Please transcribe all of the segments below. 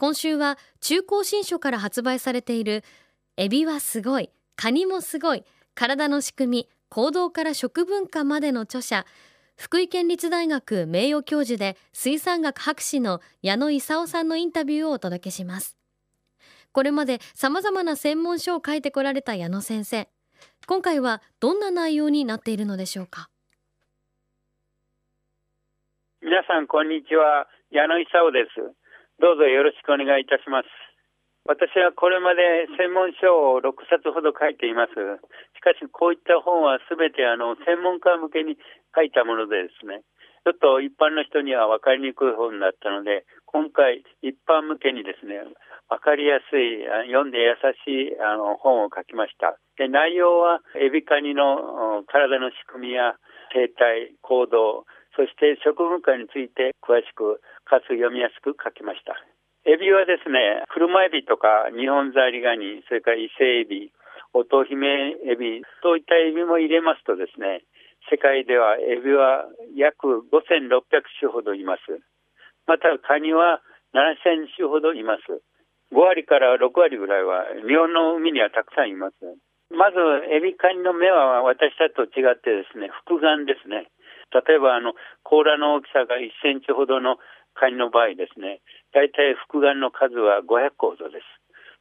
今週は中高新書から発売されているエビはすごいカニもすごい体の仕組み行動から食文化までの著者福井県立大学名誉教授で水産学博士の矢野勲さんのインタビューをお届けします。これまで様々な専門書を書いてこられた矢野先生今回はどんな内容になっているのでしょうか？皆さんこんにちは。矢野勲です。どうぞよろしくお願いいたします。私はこれまで専門書を6冊ほど書いています。しかし、こういった本はすべてあの専門家向けに書いたものでですね、ちょっと一般の人には分かりにくい本だったので、今回一般向けにですね、分かりやすい、読んで優しいあの本を書きました。で内容はエビカニの体の仕組みや生態、行動、そして食文化について詳しくかつ読みやすく書きました。エビはですね、車エビとか日本ザリガニ、それから伊勢エビ、乙姫エビ、そういったエビも入れますとですね、世界ではエビは約5600種ほどいます。またカニは7000種ほどいます。5割から6割ぐらいは日本の海にはたくさんいます。まず、エビカニの目は私たちと違ってですね、複眼ですね。例えば、あの、甲羅の大きさが1センチほどのカニの場合ですね、大体複眼の数は500個ほどです。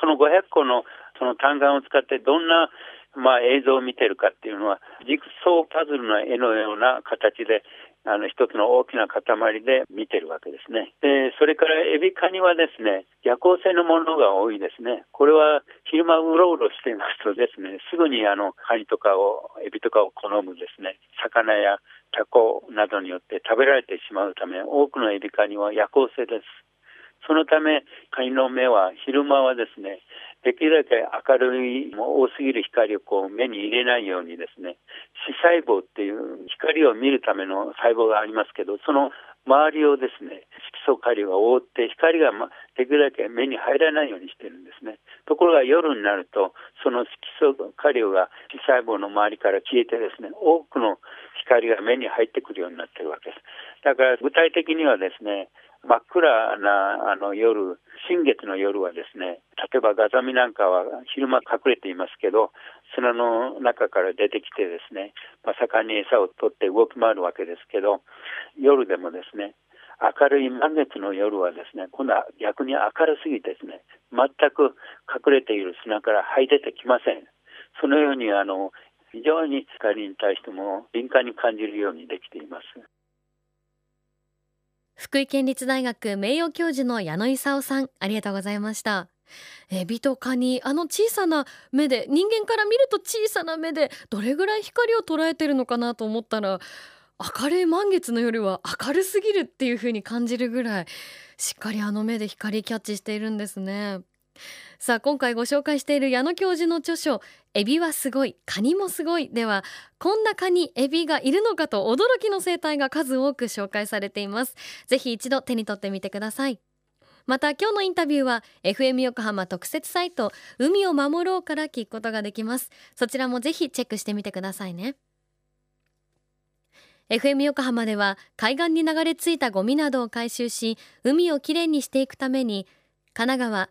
その500個のその単眼を使ってどんなまあ、映像を見てるかっていうのは、ジグソーパズルの絵のような形で、あの、一つの大きな塊で見てるわけですね。で、それからエビカニはですね、夜行性のものが多いですね。これは昼間うろうろしていますとですね、すぐにあの、カニとかを、エビとかを好むですね、魚やタコなどによって食べられてしまうため、多くのエビカニは夜行性です。そのため、カニの目は昼間はですね、できるだけ明るい、多すぎる光をこう目に入れないようにですね、視細胞っていう光を見るための細胞がありますけど、その周りをですね、色素顆粒が覆って光がまできるだけ目に入らないようにしてるんですね。ところが夜になると、その色素顆粒が視細胞の周りから消えてですね、多くの光が目に入ってくるようになってるわけです。だから具体的にはですね、真っ暗なあの夜、新月の夜はですね、例えばガザミなんかは昼間隠れていますけど、砂の中から出てきてですね、まあ、盛んに餌を取って動き回るわけですけど、夜でもですね、明るい満月の夜はですね、今度は逆に明るすぎてですね、全く隠れている砂から這い出てきません。そのようにあの非常に光に対しても敏感に感じるようにできています。福井県立大学名誉教授の矢野勲さんありがとうございましたエビとカニあの小さな目で人間から見ると小さな目でどれぐらい光を捉えてるのかなと思ったら明るい満月の夜は明るすぎるっていう風に感じるぐらいしっかりあの目で光キャッチしているんですねさあ今回ご紹介している矢野教授の著書エビはすごいカニもすごいではこんなカニエビがいるのかと驚きの生態が数多く紹介されています。ぜひ一度手に取ってみてください。また今日のインタビューは FM 横浜特設サイト海を守ろうから聞くことができます。そちらもぜひチェックしてみてくださいね。FM 横浜では海岸に流れ着いたゴミなどを回収し海をきれいにしていくために神奈川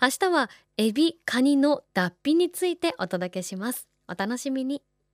明日はエビカニの脱皮についてお届けします。お楽しみに。